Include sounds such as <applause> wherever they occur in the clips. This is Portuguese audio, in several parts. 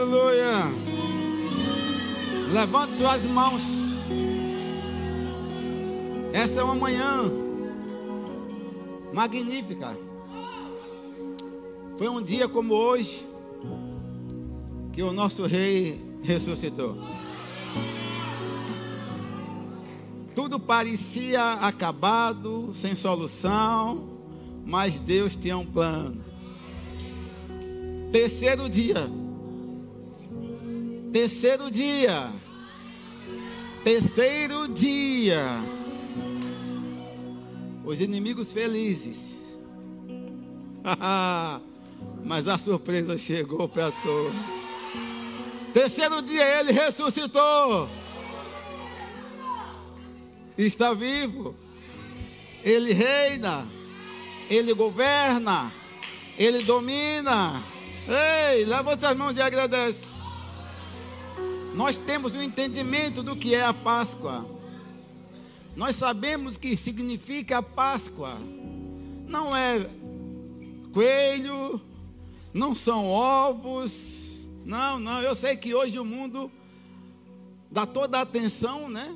Aleluia. Levante suas mãos. Essa é uma manhã magnífica. Foi um dia como hoje que o nosso rei ressuscitou. Tudo parecia acabado, sem solução, mas Deus tinha um plano. Terceiro dia. Terceiro dia. Terceiro dia. Os inimigos felizes. <laughs> Mas a surpresa chegou para todos. Terceiro dia ele ressuscitou. Está vivo. Ele reina. Ele governa. Ele domina. Ei, levanta as mãos e agradece. Nós temos o um entendimento do que é a Páscoa. Nós sabemos o que significa a Páscoa. Não é coelho, não são ovos. Não, não. Eu sei que hoje o mundo dá toda a atenção, né?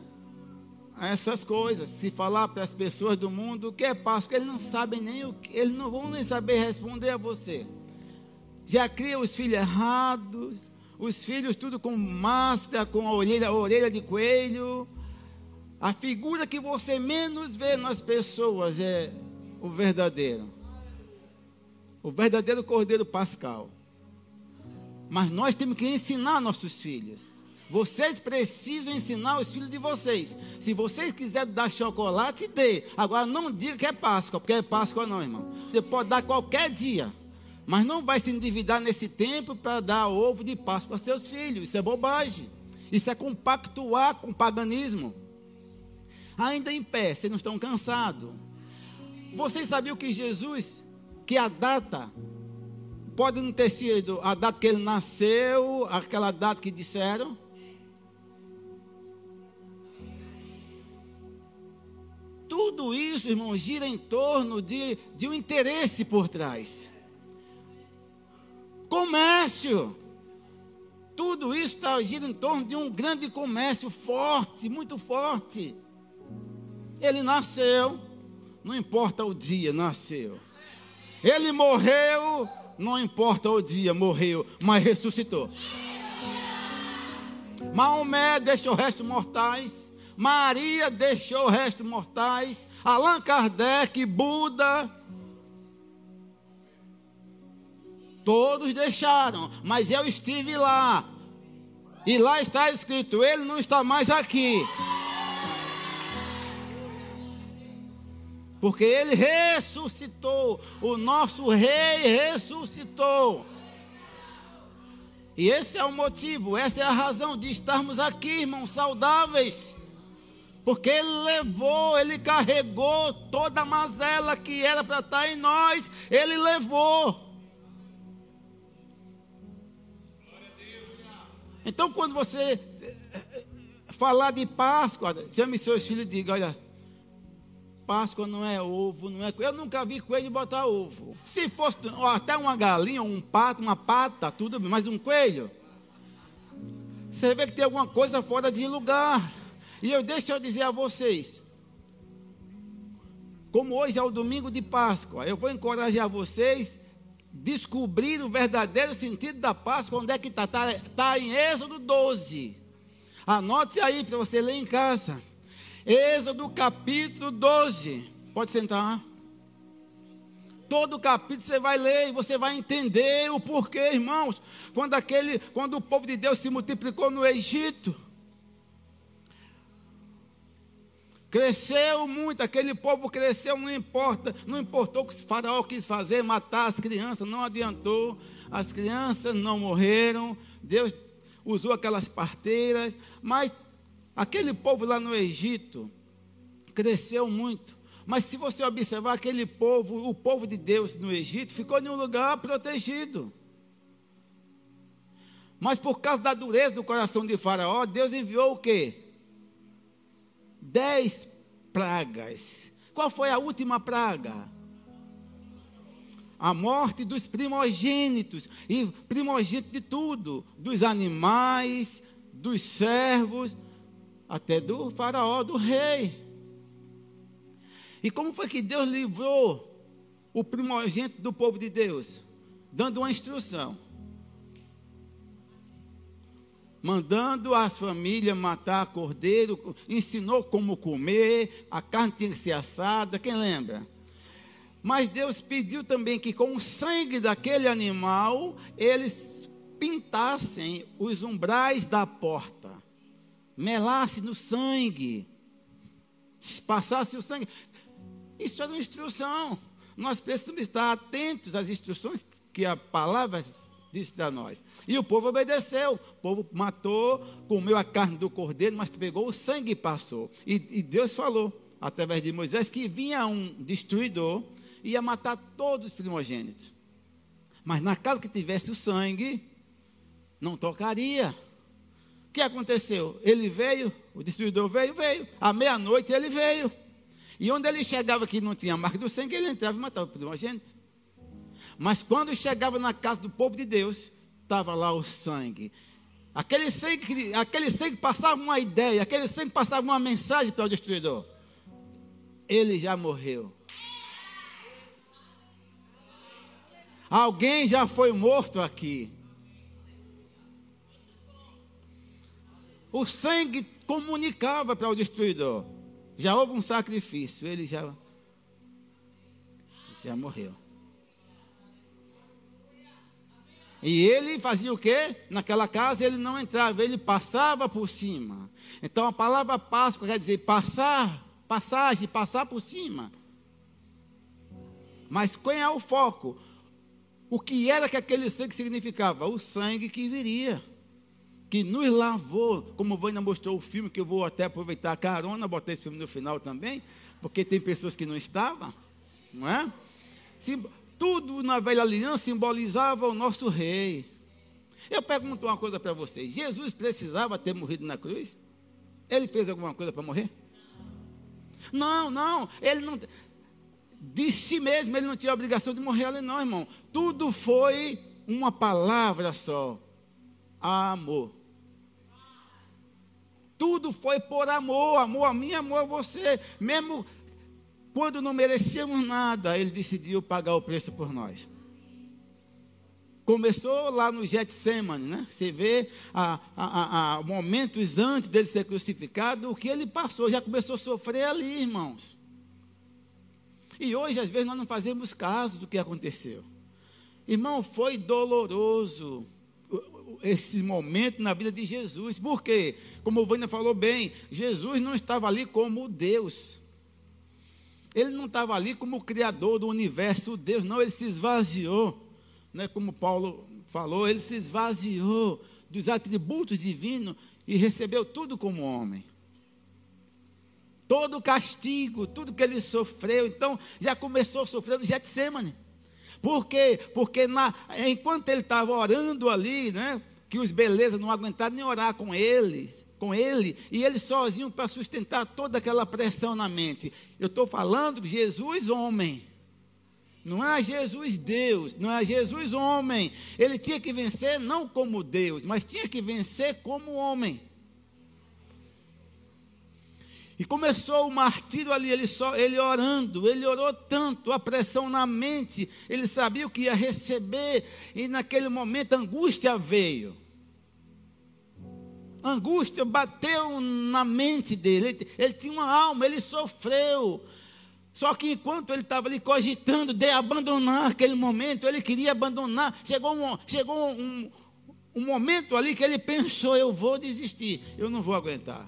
A essas coisas. Se falar para as pessoas do mundo o que é Páscoa, eles não sabem nem o que, eles não vão nem saber responder a você. Já cria os filhos errados, os filhos tudo com máscara, com a orelha, a orelha de coelho. A figura que você menos vê nas pessoas é o verdadeiro. O verdadeiro Cordeiro Pascal. Mas nós temos que ensinar nossos filhos. Vocês precisam ensinar os filhos de vocês. Se vocês quiserem dar chocolate, dê. Agora não diga que é Páscoa, porque é Páscoa não, irmão. Você pode dar qualquer dia. Mas não vai se endividar nesse tempo para dar ovo de Páscoa para seus filhos. Isso é bobagem. Isso é compactuar com o paganismo. Ainda em pé, vocês não estão cansados. Vocês sabiam que Jesus, que a data, pode não ter sido a data que ele nasceu, aquela data que disseram? Tudo isso, irmão, gira em torno de, de um interesse por trás comércio. Tudo isso está agindo em torno de um grande comércio forte, muito forte. Ele nasceu, não importa o dia, nasceu. Ele morreu, não importa o dia, morreu, mas ressuscitou. Maomé deixou restos mortais. Maria deixou restos mortais. Allan Kardec, Buda, Todos deixaram, mas eu estive lá. E lá está escrito: Ele não está mais aqui. Porque ele ressuscitou. O nosso rei ressuscitou. E esse é o motivo, essa é a razão de estarmos aqui, irmãos, saudáveis. Porque ele levou, ele carregou toda a mazela que era para estar em nós, ele levou. Então, quando você eh, eh, falar de Páscoa, chame seus filhos e diga: olha, Páscoa não é ovo, não é Eu nunca vi coelho botar ovo. Se fosse até uma galinha, um pato, uma pata, tudo bem, mas um coelho. Você vê que tem alguma coisa fora de lugar. E eu deixo eu dizer a vocês. Como hoje é o domingo de Páscoa, eu vou encorajar vocês descobrir o verdadeiro sentido da Páscoa, onde é que está? Está tá em Êxodo 12. Anote aí para você ler em casa. Êxodo capítulo 12. Pode sentar. Todo o capítulo você vai ler e você vai entender o porquê, irmãos. Quando aquele, quando o povo de Deus se multiplicou no Egito, Cresceu muito, aquele povo cresceu, não importa, não importou o que o faraó quis fazer, matar as crianças, não adiantou. As crianças não morreram, Deus usou aquelas parteiras, mas aquele povo lá no Egito cresceu muito. Mas se você observar aquele povo, o povo de Deus no Egito, ficou em um lugar protegido. Mas por causa da dureza do coração de Faraó, Deus enviou o quê? Dez pragas. Qual foi a última praga? a morte dos primogênitos, e primogênito de tudo, dos animais, dos servos, até do faraó, do rei. E como foi que Deus livrou o primogênito do povo de Deus? Dando uma instrução. Mandando as famílias matar cordeiro, ensinou como comer, a carne tinha que ser assada, quem lembra? Mas Deus pediu também que com o sangue daquele animal, eles pintassem os umbrais da porta. Melasse no sangue. Passasse o sangue. Isso é uma instrução. Nós precisamos estar atentos às instruções que a palavra diz para nós. E o povo obedeceu. O povo matou, comeu a carne do cordeiro, mas pegou o sangue e passou. E, e Deus falou, através de Moisés, que vinha um destruidor ia matar todos os primogênitos. Mas na casa que tivesse o sangue, não tocaria. O que aconteceu? Ele veio, o destruidor veio, veio. À meia-noite ele veio. E onde ele chegava que não tinha marca do sangue, ele entrava e matava o primogênito. Mas quando chegava na casa do povo de Deus, estava lá o sangue. Aquele sangue, aquele sangue passava uma ideia, aquele sangue passava uma mensagem para o destruidor. Ele já morreu. Alguém já foi morto aqui. O sangue comunicava para o destruidor. Já houve um sacrifício, ele já já morreu. E ele fazia o quê? Naquela casa ele não entrava, ele passava por cima. Então a palavra Páscoa quer dizer passar, passagem, passar por cima. Mas qual é o foco? O que era que aquele sangue significava? O sangue que viria, que nos lavou, como Vânia mostrou o filme, que eu vou até aproveitar a carona, botar esse filme no final também, porque tem pessoas que não estavam, não é? Sim, tudo na velha aliança simbolizava o nosso rei. Eu pergunto uma coisa para vocês: Jesus precisava ter morrido na cruz? Ele fez alguma coisa para morrer? Não, não, ele não de si mesmo, ele não tinha obrigação de morrer ali, não, irmão. Tudo foi uma palavra só: amor. Tudo foi por amor, amor a mim, amor a você. Mesmo quando não merecíamos nada, ele decidiu pagar o preço por nós. Começou lá no Getsemane, né? Você vê a, a, a, momentos antes dele ser crucificado, o que ele passou, já começou a sofrer ali, irmãos. E hoje, às vezes, nós não fazemos caso do que aconteceu. Irmão, foi doloroso esse momento na vida de Jesus. Por quê? Como o Vânia falou bem, Jesus não estava ali como Deus. Ele não estava ali como Criador do universo, Deus, não, ele se esvaziou. Né? Como Paulo falou, ele se esvaziou dos atributos divinos e recebeu tudo como homem todo o castigo, tudo que ele sofreu. Então, já começou no Getsemane. Por quê? Porque na, enquanto ele estava orando ali, né, que os belezas não aguentaram nem orar com ele, com ele, e ele sozinho para sustentar toda aquela pressão na mente. Eu estou falando Jesus homem. Não é Jesus Deus, não é Jesus homem. Ele tinha que vencer não como Deus, mas tinha que vencer como homem. E começou o martírio ali, ele, só, ele orando, ele orou tanto, a pressão na mente, ele sabia o que ia receber, e naquele momento a angústia veio. Angústia bateu na mente dele, ele, ele tinha uma alma, ele sofreu. Só que enquanto ele estava ali cogitando de abandonar aquele momento, ele queria abandonar. Chegou um, chegou um, um momento ali que ele pensou: eu vou desistir, eu não vou aguentar.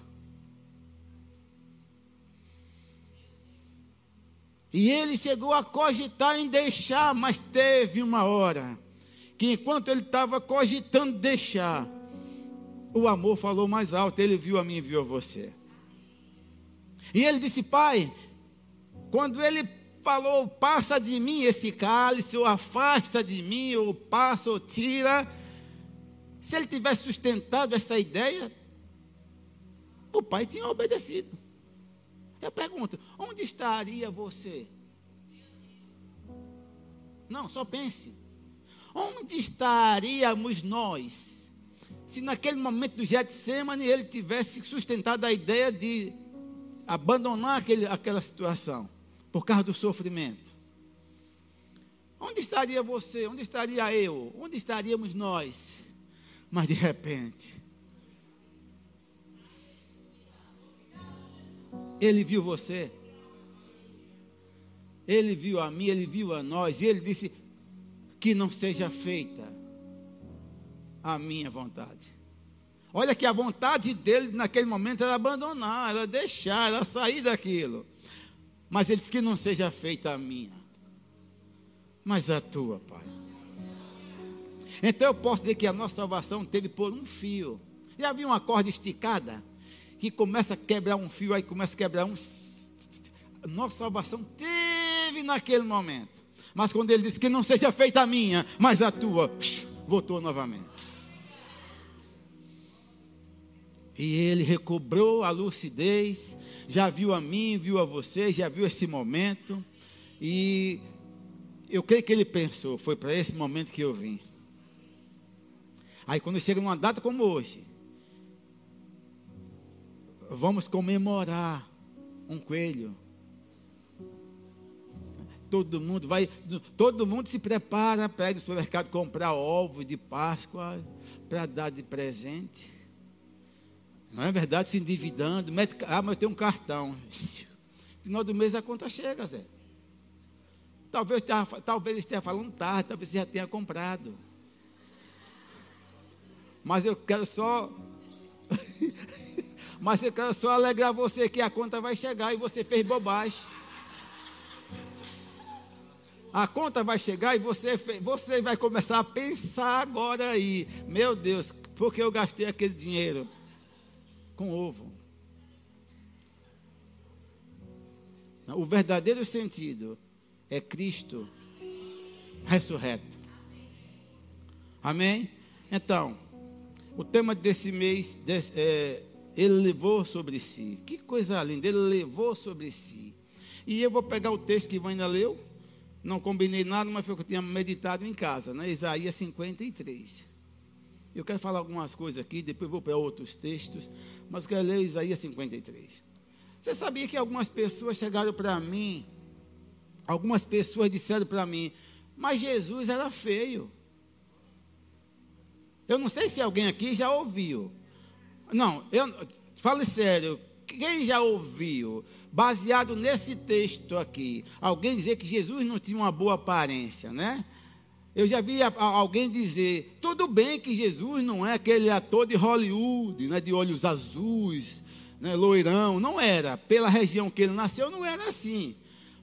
E ele chegou a cogitar em deixar, mas teve uma hora que enquanto ele estava cogitando deixar, o amor falou mais alto, ele viu a mim e viu a você. E ele disse: Pai, quando ele falou, passa de mim esse cálice, ou afasta de mim, ou passa ou tira, se ele tivesse sustentado essa ideia, o pai tinha obedecido. Eu pergunto: onde estaria você? Não, só pense. Onde estaríamos nós se naquele momento do Getsemane ele tivesse sustentado a ideia de abandonar aquele, aquela situação por causa do sofrimento? Onde estaria você? Onde estaria eu? Onde estaríamos nós? Mas de repente, ele viu você. Ele viu a mim, ele viu a nós, e ele disse: Que não seja feita a minha vontade. Olha que a vontade dele naquele momento era abandonar, era deixar, era sair daquilo. Mas ele disse que não seja feita a minha, mas a tua, Pai. Então eu posso dizer que a nossa salvação teve por um fio. Já viu uma corda esticada? Que começa a quebrar um fio, aí começa a quebrar um. Nossa salvação teve naquele momento. Mas quando ele disse que não seja feita a minha, mas a tua, voltou novamente. E ele recobrou a lucidez, já viu a mim, viu a você, já viu esse momento. E eu creio que ele pensou, foi para esse momento que eu vim. Aí quando chega numa data como hoje, vamos comemorar um coelho. Todo mundo vai, todo mundo se prepara para ir no supermercado comprar ovos de Páscoa para dar de presente. Não é verdade? Se endividando. Ah, mas eu tenho um cartão. Final do mês a conta chega, Zé. Talvez, talvez esteja falando tarde, talvez você já tenha comprado. Mas eu quero só. <laughs> mas eu quero só alegrar você que a conta vai chegar e você fez bobagem. A conta vai chegar e você, você vai começar a pensar agora aí. Meu Deus, por que eu gastei aquele dinheiro? Com ovo. O verdadeiro sentido é Cristo ressurreto. Amém? Então, o tema desse mês é Ele levou sobre si. Que coisa linda, Ele levou sobre si. E eu vou pegar o texto que Vânia leu. Não combinei nada, mas foi o que eu tinha meditado em casa, né? Isaías 53. Eu quero falar algumas coisas aqui, depois vou para outros textos, mas eu quero ler Isaías 53. Você sabia que algumas pessoas chegaram para mim, algumas pessoas disseram para mim, mas Jesus era feio. Eu não sei se alguém aqui já ouviu. Não, eu fale sério. Quem já ouviu, baseado nesse texto aqui, alguém dizer que Jesus não tinha uma boa aparência, né? Eu já vi alguém dizer: tudo bem que Jesus não é aquele ator de Hollywood, né, de olhos azuis, né, loirão. Não era. Pela região que ele nasceu, não era assim.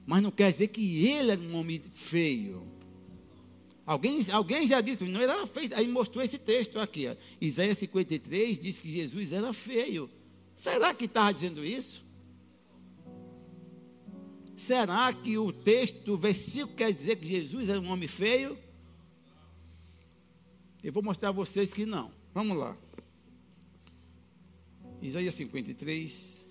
Mas não quer dizer que ele era um homem feio. Alguém, alguém já disse, não era feio. Aí mostrou esse texto aqui. Ó. Isaías 53 diz que Jesus era feio. Será que estava dizendo isso? Será que o texto, o versículo quer dizer que Jesus era um homem feio? Eu vou mostrar a vocês que não. Vamos lá. Isaías 53.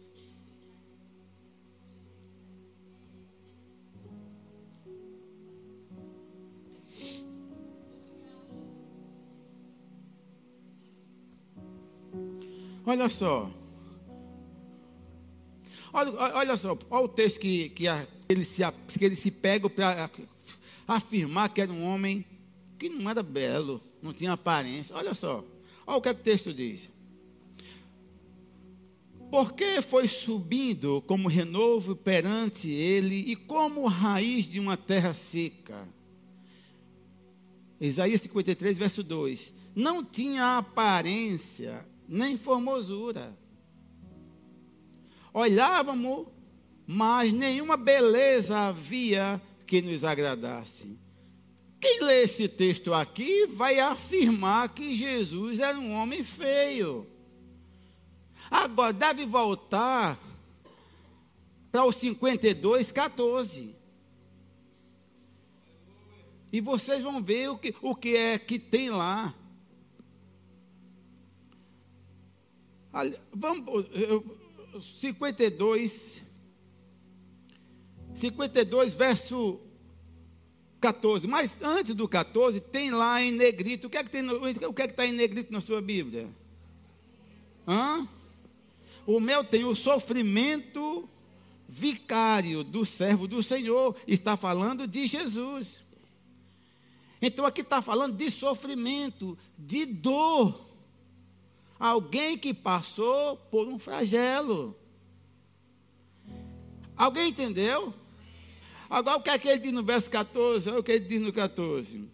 Olha só. Olha, olha só, olha o texto que, que, a, ele, se, que ele se pega para afirmar que era um homem que não era belo não tinha aparência. Olha só, olha o que, é que o texto diz. Porque foi subindo como renovo perante ele e como raiz de uma terra seca. Isaías 53, verso 2. Não tinha aparência nem formosura. Olhávamos, mas nenhuma beleza havia que nos agradasse. Quem lê esse texto aqui vai afirmar que Jesus era um homem feio. Agora, deve voltar para o 52, 14. E vocês vão ver o que, o que é que tem lá. Vamos, 52, 52, verso 14. Mas antes do 14, tem lá em negrito. O que é que tem o que é que está em negrito na sua Bíblia? Hã? O meu tem o sofrimento vicário do servo do Senhor. Está falando de Jesus. Então aqui está falando de sofrimento, de dor. Alguém que passou por um flagelo. Alguém entendeu? Agora, o que é que ele diz no verso 14? Olha o que ele diz no 14.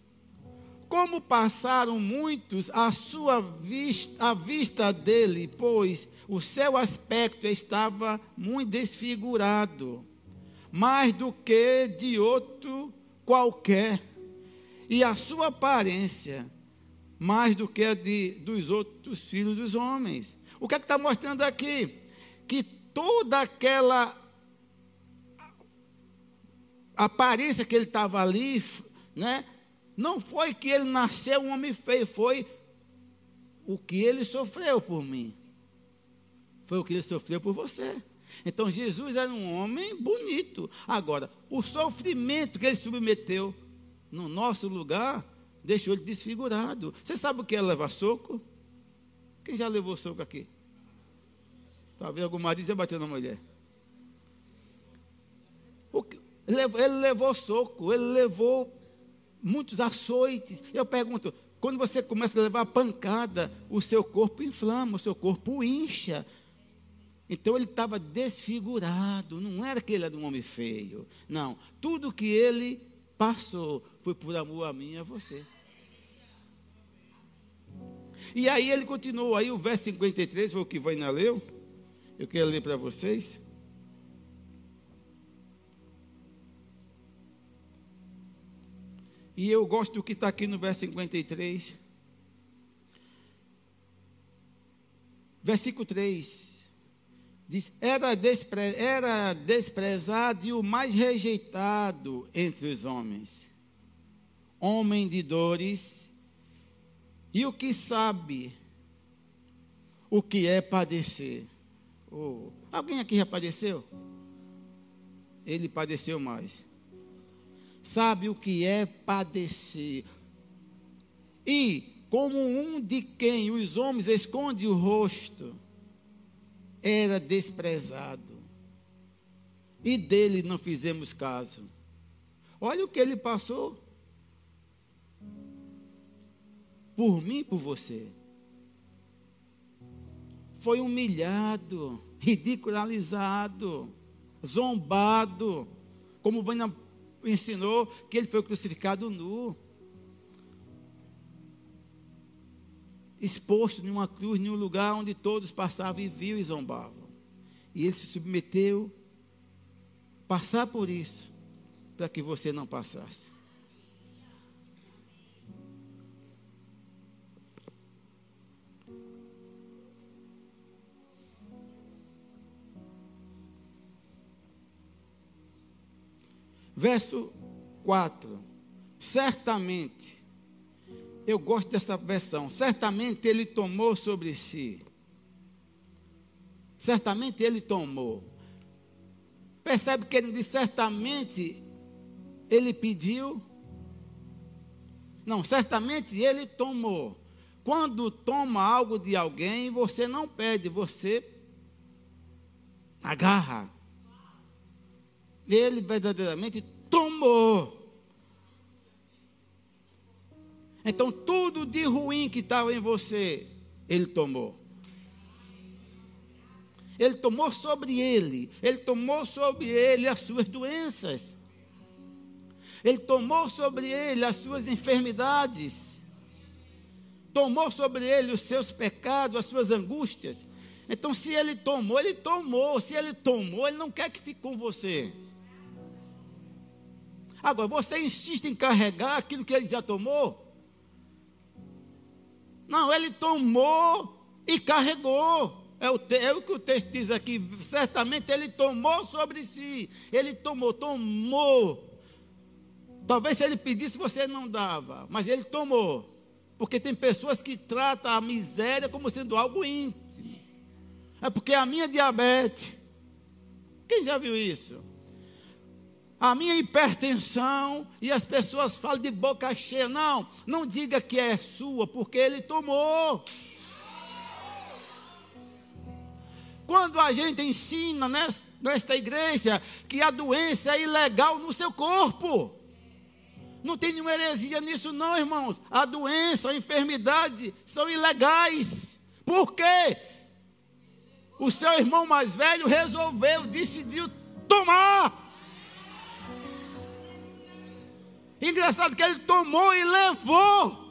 Como passaram muitos à sua vista, à vista dele, pois o seu aspecto estava muito desfigurado, mais do que de outro qualquer, e a sua aparência mais do que a de, dos outros filhos dos homens. O que é que está mostrando aqui? Que toda aquela a aparência que ele estava ali, né? Não foi que ele nasceu um homem feio, foi o que ele sofreu por mim. Foi o que ele sofreu por você. Então Jesus era um homem bonito. Agora, o sofrimento que ele submeteu no nosso lugar deixou ele desfigurado. Você sabe o que é levar soco? Quem já levou soco aqui? Talvez algum marido já bateu na mulher. O que, ele levou soco, ele levou muitos açoites. Eu pergunto, quando você começa a levar pancada, o seu corpo inflama, o seu corpo incha. Então ele estava desfigurado, não era que ele era um homem feio. Não, tudo que ele passou foi por amor a mim e a você. E aí ele continuou, aí o verso 53 foi o que vai na leu. Eu quero ler para vocês. E eu gosto do que está aqui no verso 53. Versículo 3. Diz: era, despre, era desprezado e o mais rejeitado entre os homens, homem de dores, e o que sabe o que é padecer. Oh, alguém aqui já padeceu? Ele padeceu mais sabe o que é padecer. E, como um de quem os homens escondem o rosto, era desprezado. E dele não fizemos caso. Olha o que ele passou. Por mim por você. Foi humilhado, ridicularizado, zombado. Como na ensinou que ele foi crucificado nu. Exposto em uma cruz, em um lugar onde todos passavam e viam e zombavam. E ele se submeteu passar por isso, para que você não passasse. Verso 4. Certamente, eu gosto dessa versão, certamente ele tomou sobre si. Certamente ele tomou. Percebe que ele diz certamente ele pediu. Não, certamente ele tomou. Quando toma algo de alguém, você não pede, você agarra ele verdadeiramente tomou. Então, tudo de ruim que estava em você, ele tomou. Ele tomou sobre ele, ele tomou sobre ele as suas doenças. Ele tomou sobre ele as suas enfermidades. Tomou sobre ele os seus pecados, as suas angústias. Então, se ele tomou, ele tomou. Se ele tomou, ele não quer que fique com você. Agora, você insiste em carregar aquilo que ele já tomou? Não, ele tomou e carregou. É o, é o que o texto diz aqui. Certamente ele tomou sobre si. Ele tomou, tomou. Talvez se ele pedisse, você não dava. Mas ele tomou. Porque tem pessoas que tratam a miséria como sendo algo íntimo. É porque a minha diabetes. Quem já viu isso? A minha hipertensão e as pessoas falam de boca cheia. Não, não diga que é sua, porque ele tomou. Quando a gente ensina nesta igreja que a doença é ilegal no seu corpo, não tem nenhuma heresia nisso, não, irmãos. A doença, a enfermidade são ilegais. Por quê? O seu irmão mais velho resolveu, decidiu tomar. Engraçado que ele tomou e levou.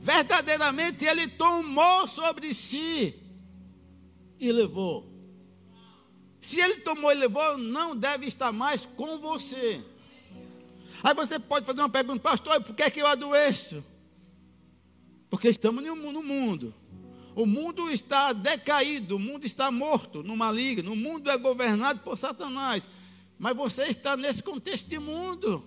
Verdadeiramente ele tomou sobre si e levou. Se ele tomou e levou, não deve estar mais com você. Aí você pode fazer uma pergunta, pastor, por que, é que eu adoeço? Porque estamos no mundo. O mundo está decaído, o mundo está morto no maligno, o mundo é governado por Satanás. Mas você está nesse contexto de mundo.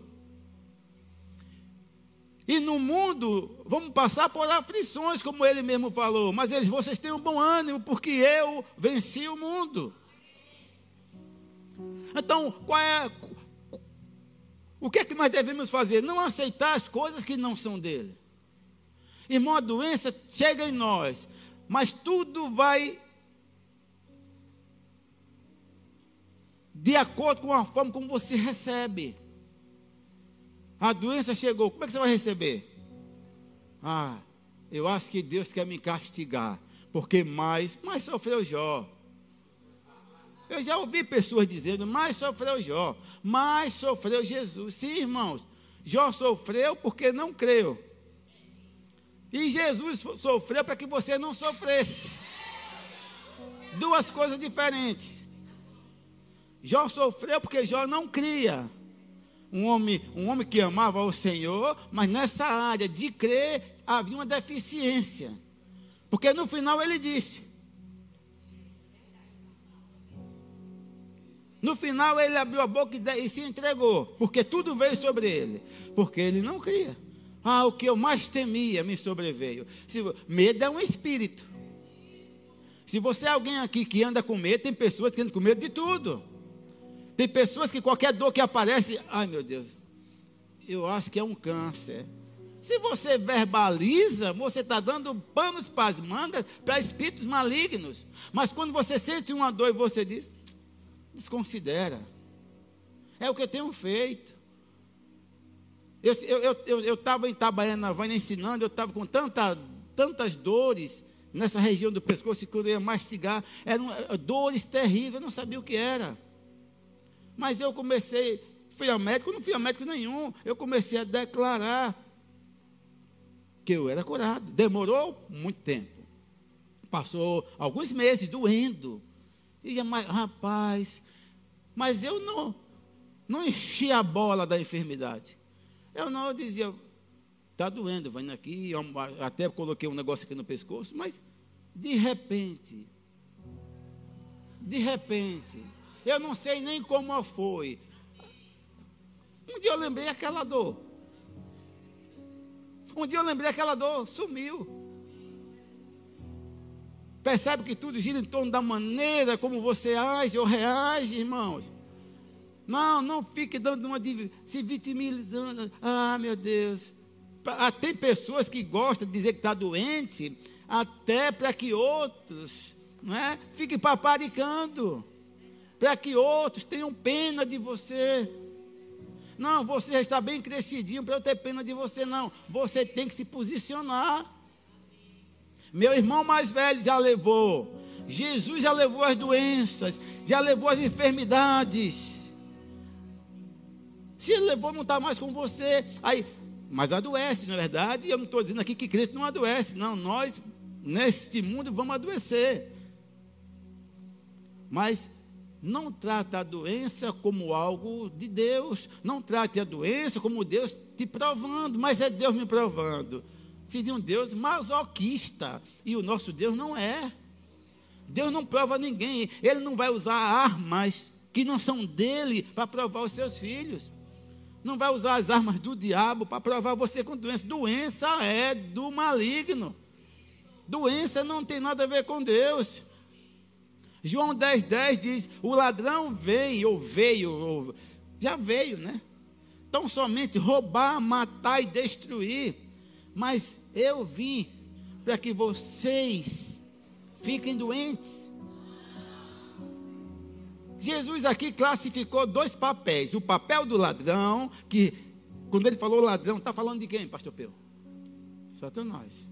E no mundo vamos passar por aflições, como ele mesmo falou. Mas eles, vocês têm um bom ânimo, porque eu venci o mundo. Então, qual é. O que é que nós devemos fazer? Não aceitar as coisas que não são dele. Irmão, a doença chega em nós, mas tudo vai de acordo com a forma como você recebe. A doença chegou, como é que você vai receber? Ah, eu acho que Deus quer me castigar, porque mais, mais sofreu Jó. Eu já ouvi pessoas dizendo, mais sofreu Jó, mais sofreu Jesus. Sim, irmãos, Jó sofreu porque não creu. E Jesus sofreu para que você não sofresse. Duas coisas diferentes. Jó sofreu porque Jó não cria um homem, um homem que amava o Senhor, mas nessa área de crer havia uma deficiência. Porque no final ele disse: No final ele abriu a boca e se entregou, porque tudo veio sobre ele, porque ele não cria. Ah, o que eu mais temia me sobreveio. Se, medo é um espírito. Se você é alguém aqui que anda com medo, tem pessoas que andam com medo de tudo. Tem pessoas que qualquer dor que aparece, ai meu Deus, eu acho que é um câncer. Se você verbaliza, você está dando panos para as mangas para espíritos malignos. Mas quando você sente uma dor e você diz, desconsidera. É o que eu tenho feito. Eu estava eu, eu, eu, em Itabaiana, Havana ensinando, eu estava com tanta, tantas dores nessa região do pescoço, que eu ia mastigar, eram dores terríveis, eu não sabia o que era. Mas eu comecei, fui a médico, não fui a médico nenhum. Eu comecei a declarar que eu era curado. Demorou muito tempo. Passou alguns meses doendo. E mas, rapaz, mas eu não não enchi a bola da enfermidade. Eu não eu dizia, está doendo, vai aqui, eu até coloquei um negócio aqui no pescoço, mas de repente, de repente, eu não sei nem como foi. Um dia eu lembrei aquela dor. Um dia eu lembrei aquela dor, sumiu. Percebe que tudo gira em torno da maneira como você age ou reage, irmãos. Não, não fique dando uma se vitimizando. Ah, meu Deus. Ah, tem pessoas que gostam de dizer que está doente, até para que outros não é, fiquem paparicando para que outros tenham pena de você. Não, você está bem crescidinho para eu ter pena de você, não. Você tem que se posicionar. Meu irmão mais velho já levou. Jesus já levou as doenças, já levou as enfermidades. Se ele levou, não está mais com você. Aí, mas adoece, não é verdade? Eu não estou dizendo aqui que crente não adoece. Não, nós, neste mundo, vamos adoecer. Mas não trata a doença como algo de Deus. Não trate a doença como Deus te provando, mas é Deus me provando. Seria um Deus masoquista. E o nosso Deus não é. Deus não prova ninguém. Ele não vai usar armas que não são dele para provar os seus filhos. Não vai usar as armas do diabo para provar você com doença. Doença é do maligno. Doença não tem nada a ver com Deus. João 10,10 10 diz: O ladrão vem, ou veio, ou já veio, né? Então somente roubar, matar e destruir. Mas eu vim para que vocês fiquem doentes. Jesus aqui classificou dois papéis: o papel do ladrão, que quando ele falou ladrão, está falando de quem, pastor Peu? Satanás.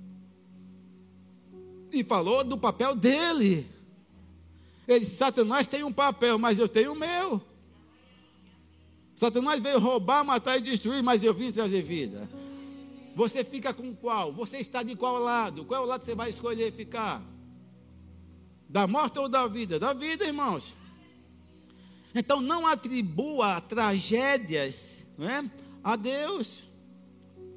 E falou do papel dele. Ele disse: Satanás tem um papel, mas eu tenho o meu. Satanás veio roubar, matar e destruir, mas eu vim trazer vida. Você fica com qual? Você está de qual lado? Qual é o lado você vai escolher ficar? Da morte ou da vida? Da vida, irmãos. Então não atribua tragédias não é, a Deus.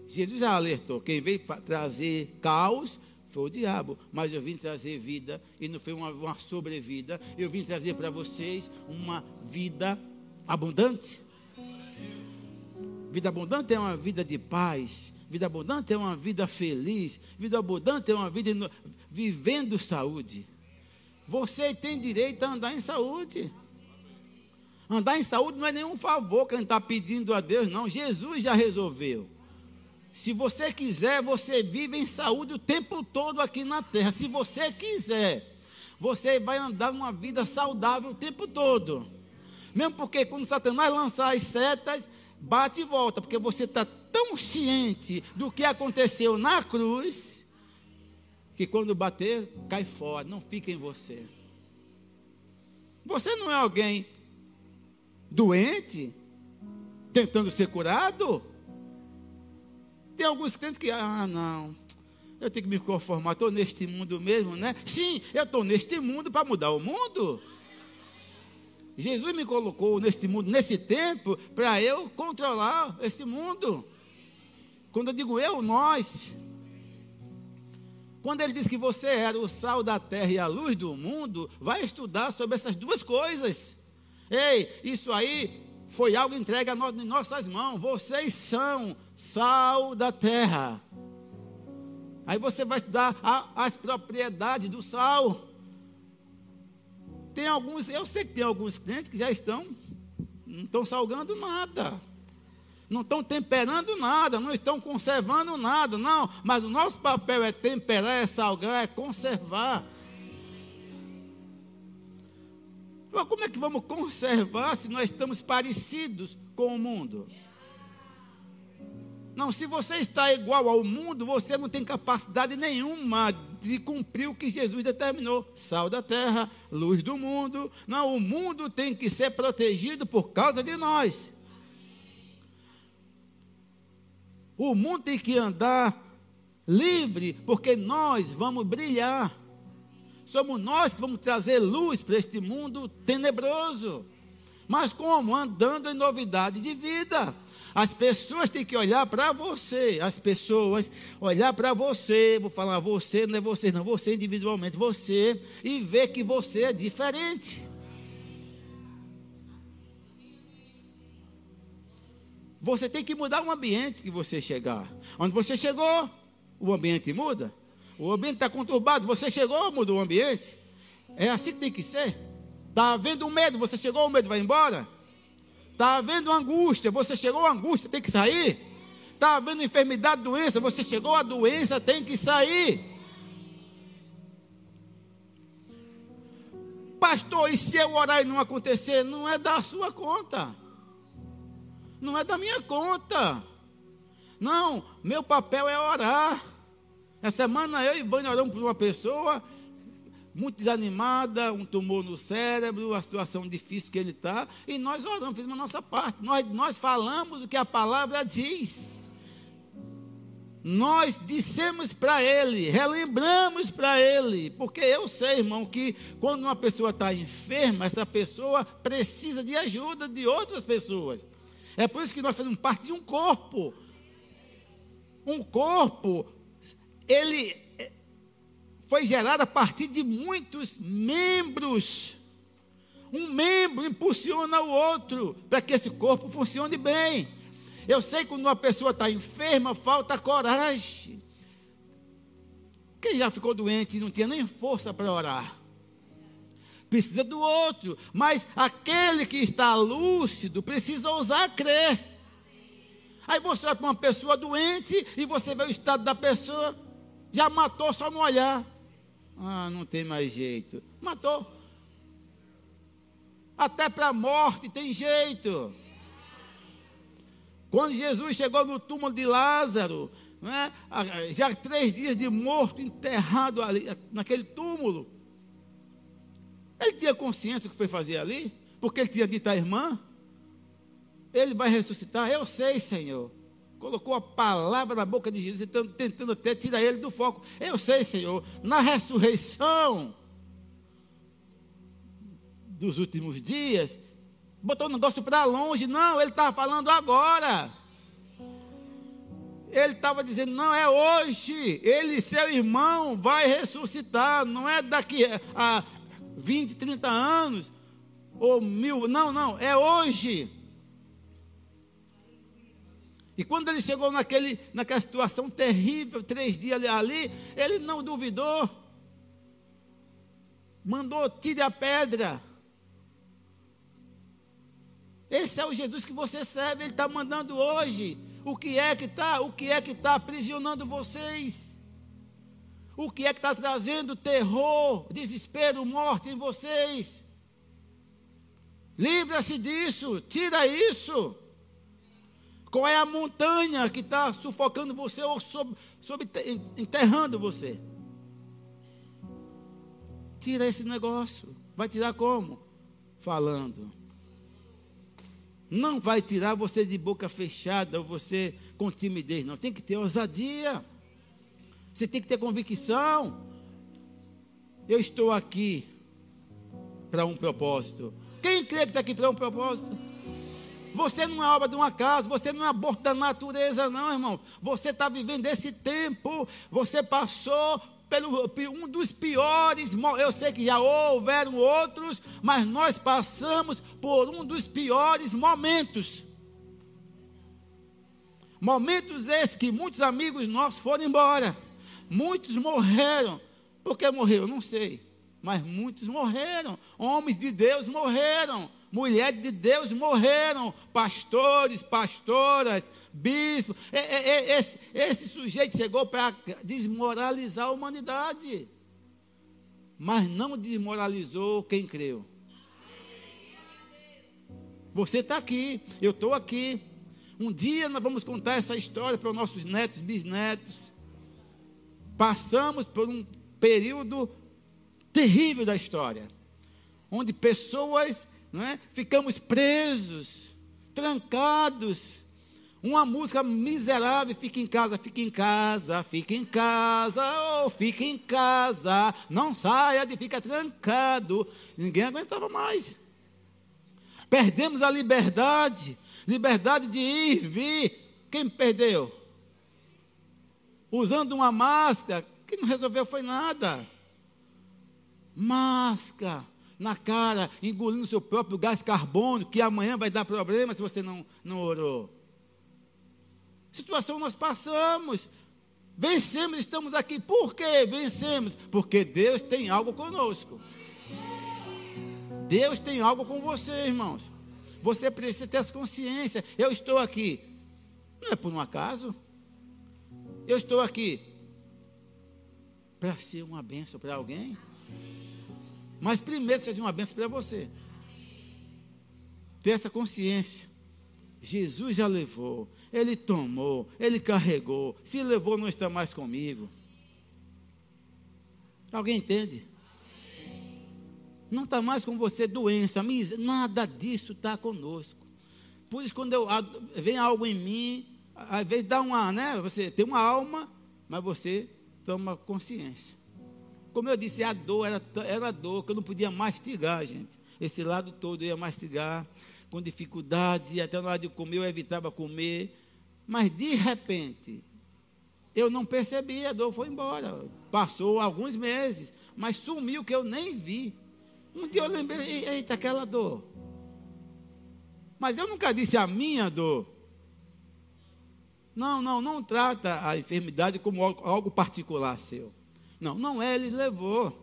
Jesus já alertou: quem veio trazer caos foi o diabo, mas eu vim trazer vida, e não foi uma, uma sobrevida, eu vim trazer para vocês uma vida abundante. Vida abundante é uma vida de paz, vida abundante é uma vida feliz, vida abundante é uma vida vivendo saúde. Você tem direito a andar em saúde. Andar em saúde não é nenhum favor que a gente está pedindo a Deus, não. Jesus já resolveu. Se você quiser, você vive em saúde o tempo todo aqui na terra. Se você quiser, você vai andar uma vida saudável o tempo todo. Mesmo porque quando Satanás lançar as setas, bate e volta, porque você está tão ciente do que aconteceu na cruz, que quando bater, cai fora, não fica em você. Você não é alguém doente, tentando ser curado? Tem alguns crentes que, ah, não, eu tenho que me conformar, estou neste mundo mesmo, né? Sim, eu estou neste mundo para mudar o mundo. Jesus me colocou neste mundo, nesse tempo, para eu controlar esse mundo. Quando eu digo eu, nós. Quando ele diz que você era o sal da terra e a luz do mundo, vai estudar sobre essas duas coisas. Ei, isso aí foi algo entregue a nós, em nossas mãos. Vocês são sal da terra. Aí você vai estudar a, as propriedades do sal. Tem alguns, eu sei que tem alguns crentes que já estão, não estão salgando nada. Não estão temperando nada, não estão conservando nada, não. Mas o nosso papel é temperar, é salgar, é conservar. Mas como é que vamos conservar se nós estamos parecidos com o mundo? Não, se você está igual ao mundo, você não tem capacidade nenhuma de cumprir o que Jesus determinou. Sal da terra, luz do mundo. Não, o mundo tem que ser protegido por causa de nós. O mundo tem que andar livre, porque nós vamos brilhar. Somos nós que vamos trazer luz para este mundo tenebroso. Mas como? Andando em novidade de vida. As pessoas têm que olhar para você. As pessoas olhar para você. Vou falar você, não é você, não. Você individualmente, você. E ver que você é diferente. Você tem que mudar o ambiente que você chegar. Onde você chegou, o ambiente muda. O ambiente está conturbado, você chegou, mudou o ambiente. É assim que tem que ser. Está havendo medo, você chegou, o medo vai embora. Está havendo angústia, você chegou, a angústia tem que sair. Está havendo enfermidade, doença, você chegou, a doença tem que sair. Pastor, e se eu orar e não acontecer? Não é da sua conta. Não é da minha conta. Não, meu papel é orar. Essa semana eu e Vânia oramos por uma pessoa muito desanimada, um tumor no cérebro, a situação difícil que ele está, e nós oramos, fizemos a nossa parte. Nós, nós falamos o que a palavra diz. Nós dissemos para ele, relembramos para ele, porque eu sei, irmão, que quando uma pessoa está enferma, essa pessoa precisa de ajuda de outras pessoas. É por isso que nós fazemos parte de um corpo. Um corpo ele foi gerado a partir de muitos membros. Um membro impulsiona o outro para que esse corpo funcione bem. Eu sei que quando uma pessoa está enferma, falta coragem. Quem já ficou doente e não tinha nem força para orar? precisa do outro, mas aquele que está lúcido precisa ousar crer. Aí você olha para uma pessoa doente e você vê o estado da pessoa, já matou só no olhar. Ah, não tem mais jeito. Matou. Até para a morte tem jeito. Quando Jesus chegou no túmulo de Lázaro, né, já três dias de morto, enterrado ali, naquele túmulo, ele tinha consciência do que foi fazer ali? Porque ele tinha dito à irmã: Ele vai ressuscitar. Eu sei, Senhor. Colocou a palavra na boca de Jesus, tentando, tentando até tirar ele do foco. Eu sei, Senhor. Na ressurreição dos últimos dias, botou o negócio para longe. Não, ele estava falando agora. Ele estava dizendo, não, é hoje. Ele, seu irmão, vai ressuscitar. Não é daqui a 20, 30 anos, ou mil, não, não, é hoje. E quando ele chegou naquele, naquela situação terrível, três dias ali, ele não duvidou. Mandou, tire a pedra. Esse é o Jesus que você serve, ele está mandando hoje. O que é que está? O que é que está aprisionando vocês? O que é que está trazendo terror, desespero, morte em vocês? Livra-se disso, tira isso. Qual é a montanha que está sufocando você ou sob, sob, enterrando você? Tira esse negócio. Vai tirar como? Falando. Não vai tirar você de boca fechada ou você com timidez, não. Tem que ter ousadia. Você tem que ter convicção. Eu estou aqui para um propósito. Quem crê que está aqui para um propósito? Você não é obra de um acaso, você não é aborto da natureza, não, irmão. Você está vivendo esse tempo, você passou pelo um dos piores, eu sei que já houveram outros, mas nós passamos por um dos piores momentos. Momentos esses que muitos amigos nossos foram embora. Muitos morreram. Por que morreu? Não sei. Mas muitos morreram. Homens de Deus morreram. Mulheres de Deus morreram. Pastores, pastoras, bispos. Esse, esse sujeito chegou para desmoralizar a humanidade. Mas não desmoralizou quem creu. Você está aqui, eu estou aqui. Um dia nós vamos contar essa história para os nossos netos, bisnetos. Passamos por um período terrível da história, onde pessoas é, ficamos presos, trancados. Uma música miserável, fica em casa, fica em casa, fica em casa, oh, fica em casa, não saia de fica trancado. Ninguém aguentava mais. Perdemos a liberdade, liberdade de ir, vir. Quem perdeu? usando uma máscara, que não resolveu foi nada. Máscara na cara, engolindo seu próprio gás carbônico, que amanhã vai dar problema se você não, não orou. Situação nós passamos. Vencemos, estamos aqui. Por que vencemos? Porque Deus tem algo conosco. Deus tem algo com você, irmãos. Você precisa ter essa consciência. Eu estou aqui. Não é por um acaso. Eu estou aqui para ser uma benção para alguém. Mas primeiro seja uma benção para você. Ter essa consciência. Jesus já levou, Ele tomou, Ele carregou. Se levou, não está mais comigo. Alguém entende? Não está mais com você doença, nada disso está conosco. Por isso, quando eu, vem algo em mim, às vezes dá uma, né? Você tem uma alma, mas você toma consciência. Como eu disse, a dor era, era dor, que eu não podia mastigar, gente. Esse lado todo eu ia mastigar, com dificuldade, até na hora de comer eu evitava comer. Mas de repente, eu não percebi, a dor foi embora. Passou alguns meses, mas sumiu que eu nem vi. Um dia eu lembrei, eita, aquela dor. Mas eu nunca disse a minha dor. Não, não, não trata a enfermidade como algo particular seu. Não, não é, ele levou.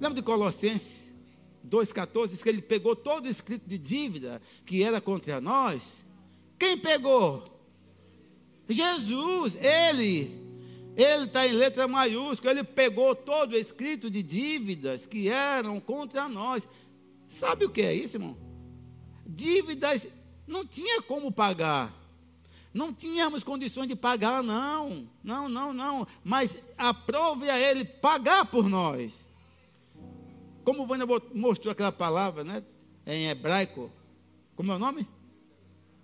Lembra de Colossenses 2,14 diz que ele pegou todo o escrito de dívida que era contra nós. Quem pegou? Jesus, ele. Ele está em letra maiúscula, ele pegou todo o escrito de dívidas que eram contra nós. Sabe o que é isso, irmão? Dívidas não tinha como pagar. Não tínhamos condições de pagar, não. Não, não, não. Mas aprove a ele pagar por nós. Como Vânia mostrou aquela palavra, né? Em hebraico. Como é o nome?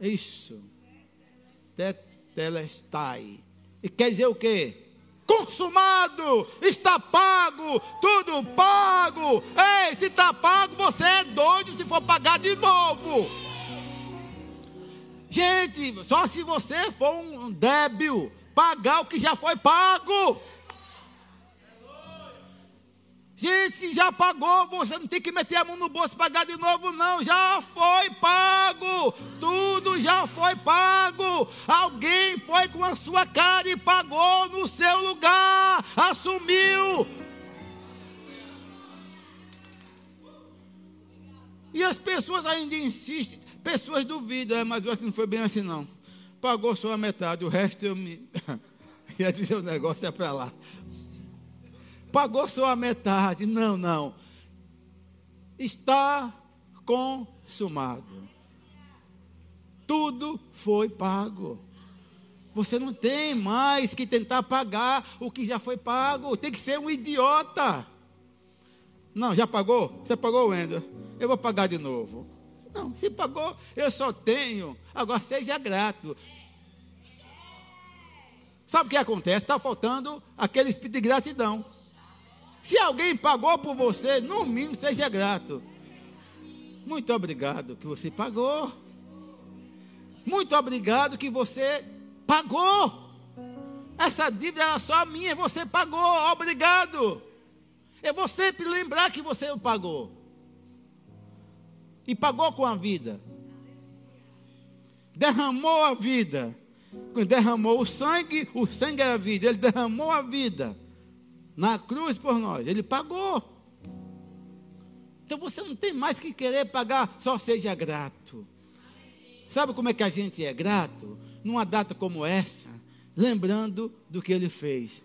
Isso. Tetelestai. E quer dizer o quê? consumado, está pago, tudo pago. Ei, se está pago, você é doido se for pagar de novo. Gente, só se você for um débil, pagar o que já foi pago. Gente, se já pagou, você não tem que meter a mão no bolso e pagar de novo, não. Já foi pago. Tudo já foi pago. Alguém foi com a sua cara e pagou no seu lugar. Assumiu. E as pessoas ainda insistem. Pessoas duvidam, é, mas eu acho que não foi bem assim, não. Pagou só a metade, o resto eu me. <laughs> Ia dizer o negócio é para lá pagou só a metade. Não, não. Está consumado. Tudo foi pago. Você não tem mais que tentar pagar o que já foi pago. Tem que ser um idiota. Não, já pagou? Você pagou, Wendel? Eu vou pagar de novo. Não, se pagou, eu só tenho. Agora seja grato. Sabe o que acontece? Está faltando aquele espírito de gratidão. Se alguém pagou por você, no mínimo seja grato. Muito obrigado que você pagou. Muito obrigado que você pagou. Essa dívida era só minha, você pagou. Obrigado. Eu vou sempre lembrar que você pagou. E pagou com a vida. Derramou a vida. Derramou o sangue, o sangue era a vida. Ele derramou a vida na cruz por nós. Ele pagou. Então você não tem mais que querer pagar, só seja grato. Sabe como é que a gente é grato? Numa data como essa, lembrando do que ele fez.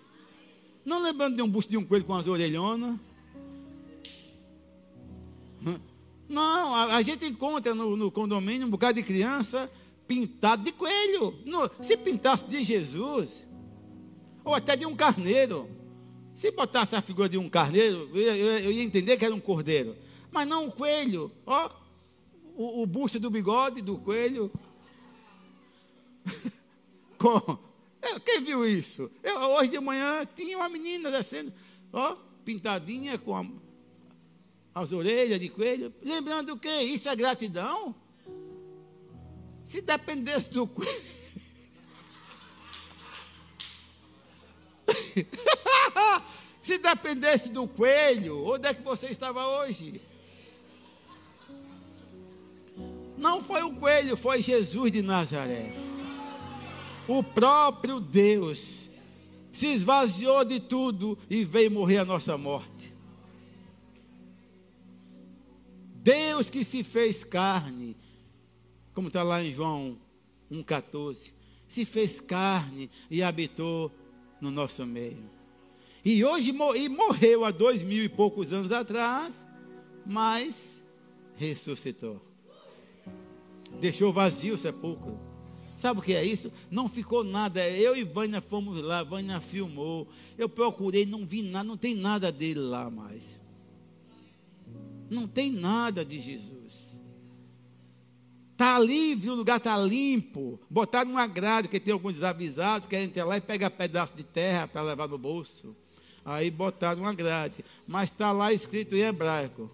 Não lembrando de um busto de um coelho com as orelhonas. Não, a, a gente encontra no, no, condomínio um bocado de criança pintado de coelho. No, se pintasse de Jesus, ou até de um carneiro, se botasse a figura de um carneiro, eu, eu, eu ia entender que era um cordeiro. Mas não um coelho. Ó, o, o busto do bigode do coelho. <laughs> Com, quem viu isso? Eu, hoje de manhã tinha uma menina descendo, ó, pintadinha com a, as orelhas de coelho. Lembrando o quê? Isso é gratidão? Se dependesse do coelho. <laughs> Se dependesse do coelho, onde é que você estava hoje? Não foi o coelho, foi Jesus de Nazaré. O próprio Deus se esvaziou de tudo e veio morrer a nossa morte. Deus que se fez carne, como está lá em João 1,14, se fez carne e habitou no nosso meio. E hoje e morreu há dois mil e poucos anos atrás, mas ressuscitou. Deixou vazio o sepulcro. Sabe o que é isso? Não ficou nada. Eu e Vânia fomos lá, Vânia filmou. Eu procurei, não vi nada, não tem nada dele lá mais. Não tem nada de Jesus. Está livre, o lugar está limpo. Botar numa grade, porque tem alguns desavisados que querem entrar lá e pega pedaço de terra para levar no bolso. Aí botaram uma grade. Mas está lá escrito em hebraico.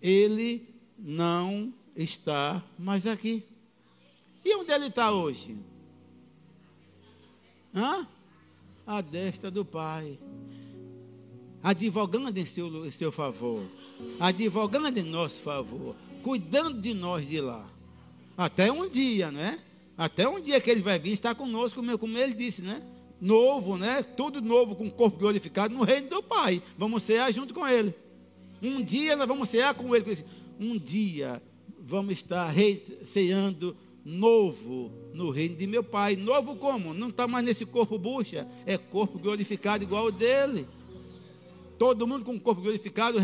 Ele não está mais aqui. E onde ele está hoje? Hã? A destra do Pai. Advogando em seu, em seu favor. Advogando em nosso favor. Cuidando de nós de lá. Até um dia, né? Até um dia que ele vai vir estar conosco, como ele disse, né? Novo, né? Tudo novo, com o corpo glorificado no reino do Pai. Vamos ser junto com ele. Um dia nós vamos cear com ele. Um dia vamos estar ceando novo no reino de meu Pai. Novo como? Não está mais nesse corpo bucha, é corpo glorificado igual o dele. Todo mundo com o corpo glorificado,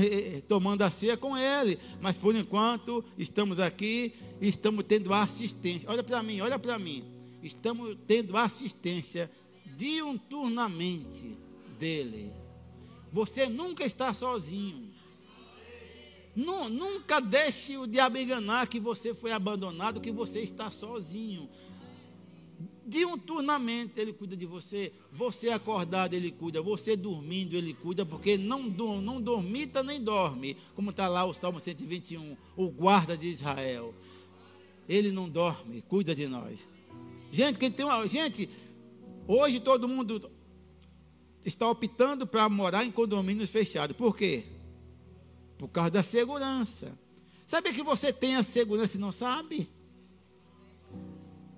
tomando a ceia com ele. Mas por enquanto, estamos aqui e estamos tendo assistência. Olha para mim, olha para mim. Estamos tendo assistência diuturnamente dele. Você nunca está sozinho. Nunca deixe o diabo enganar que você foi abandonado, que você está sozinho. Diuturnamente ele cuida de você. Você acordado, ele cuida. Você dormindo, ele cuida. Porque não, não dormita nem dorme. Como está lá o Salmo 121. O guarda de Israel. Ele não dorme, cuida de nós. Gente, quem tem uma. Gente, hoje todo mundo está optando para morar em condomínios fechados. Por quê? Por causa da segurança. Sabe que você tem a segurança e não sabe?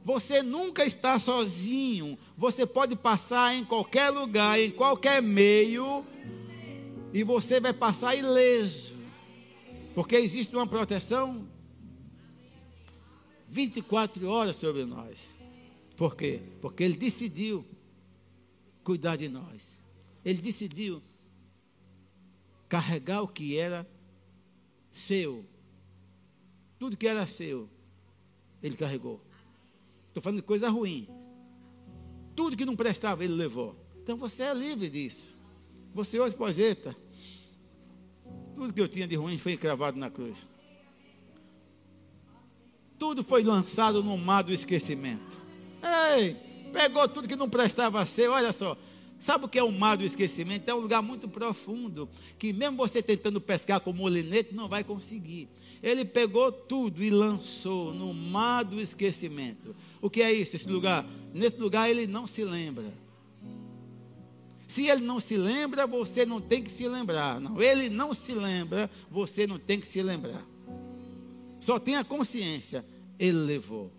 Você nunca está sozinho. Você pode passar em qualquer lugar, em qualquer meio, e você vai passar ileso. Porque existe uma proteção 24 horas sobre nós. Por quê? Porque Ele decidiu cuidar de nós. Ele decidiu carregar o que era seu. Tudo que era seu, ele carregou. Estou falando de coisa ruim. Tudo que não prestava, ele levou. Então você é livre disso. Você hoje, poseta. Tudo que eu tinha de ruim foi cravado na cruz. Tudo foi lançado no mar do esquecimento. Ei, pegou tudo que não prestava a ser, olha só. Sabe o que é o mar do esquecimento? É um lugar muito profundo, que mesmo você tentando pescar com molinete, não vai conseguir. Ele pegou tudo e lançou no mar do esquecimento. O que é isso, esse lugar? Nesse lugar ele não se lembra. Se ele não se lembra, você não tem que se lembrar. Não, ele não se lembra, você não tem que se lembrar. Só tenha consciência, ele levou.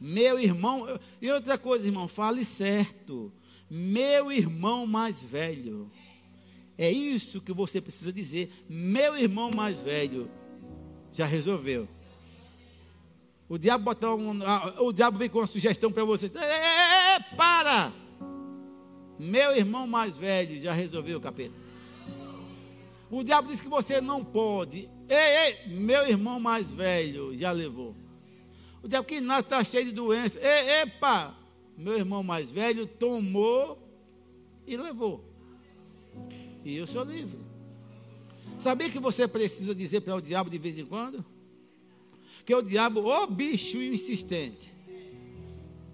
Meu irmão, e outra coisa, irmão, fale certo meu irmão mais velho. É isso que você precisa dizer. Meu irmão mais velho já resolveu. O diabo botar um, o diabo vem com uma sugestão para você. É, é, para! Meu irmão mais velho já resolveu capeta. O diabo diz que você não pode. Ei, ei, meu irmão mais velho já levou. O diabo que nasce está cheio de doença. Ei, epa, meu irmão mais velho tomou e levou. E eu sou livre. Sabia que você precisa dizer para o diabo de vez em quando? Que o diabo, ô bicho insistente.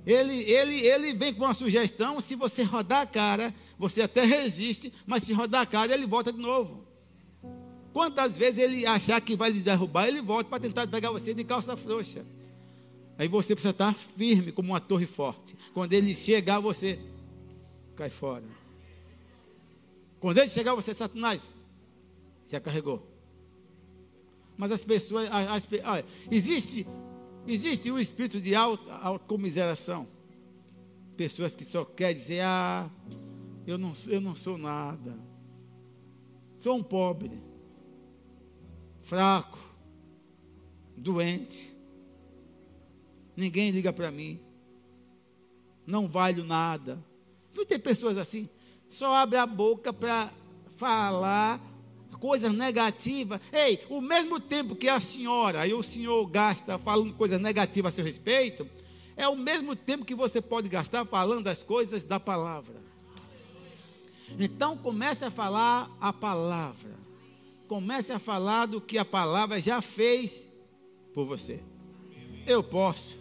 Ele, ele, ele vem com uma sugestão, se você rodar a cara, você até resiste, mas se rodar a cara, ele volta de novo. Quantas vezes ele achar que vai lhe derrubar, ele volta para tentar pegar você de calça frouxa. Aí você precisa estar firme como uma torre forte. Quando ele chegar, você cai fora. Quando ele chegar, você, Satanás, já carregou. Mas as pessoas, as, as, olha, existe, existe um espírito de autocomiseração. Pessoas que só querem dizer, ah, eu não, eu não sou nada. Sou um pobre, fraco, doente ninguém liga para mim, não valho nada. Não tem pessoas assim, só abre a boca para falar coisas negativas. Ei, o mesmo tempo que a senhora e o senhor gasta falando coisas negativas a seu respeito, é o mesmo tempo que você pode gastar falando as coisas da palavra. Então comece a falar a palavra. Comece a falar do que a palavra já fez por você. Eu posso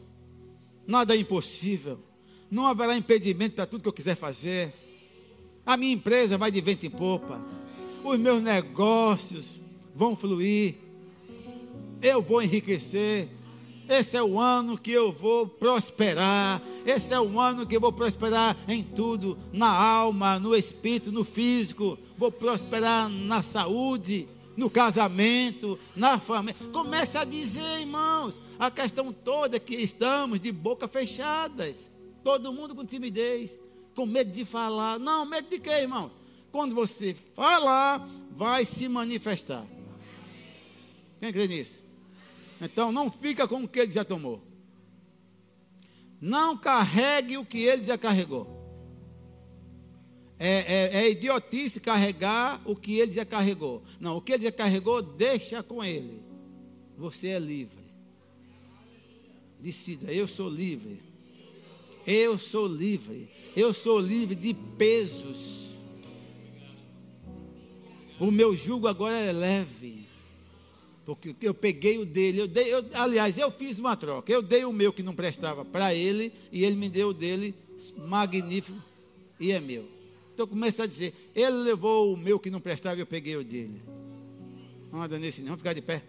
nada é impossível, não haverá impedimento para tudo que eu quiser fazer. A minha empresa vai de vento em popa, os meus negócios vão fluir, eu vou enriquecer. Esse é o ano que eu vou prosperar. Esse é o ano que eu vou prosperar em tudo, na alma, no espírito, no físico. Vou prosperar na saúde, no casamento, na família. Comece a dizer, irmãos, a questão toda é que estamos de boca fechadas. Todo mundo com timidez, com medo de falar. Não, medo de quê, irmão? Quando você falar, vai se manifestar. Quem crê nisso? Então não fica com o que ele já tomou. Não carregue o que ele já carregou. É, é, é, idiotice carregar o que ele já carregou. Não, o que ele já carregou, deixa com ele. Você é livre. Decida, eu sou livre. Eu sou livre. Eu sou livre de pesos. O meu jugo agora é leve. Porque eu peguei o dele. Eu dei, eu, aliás, eu fiz uma troca. Eu dei o meu que não prestava para ele. E ele me deu o dele magnífico. E é meu. Então começa a dizer: Ele levou o meu que não prestava e eu peguei o dele. Anda nesse, vamos ficar de pé.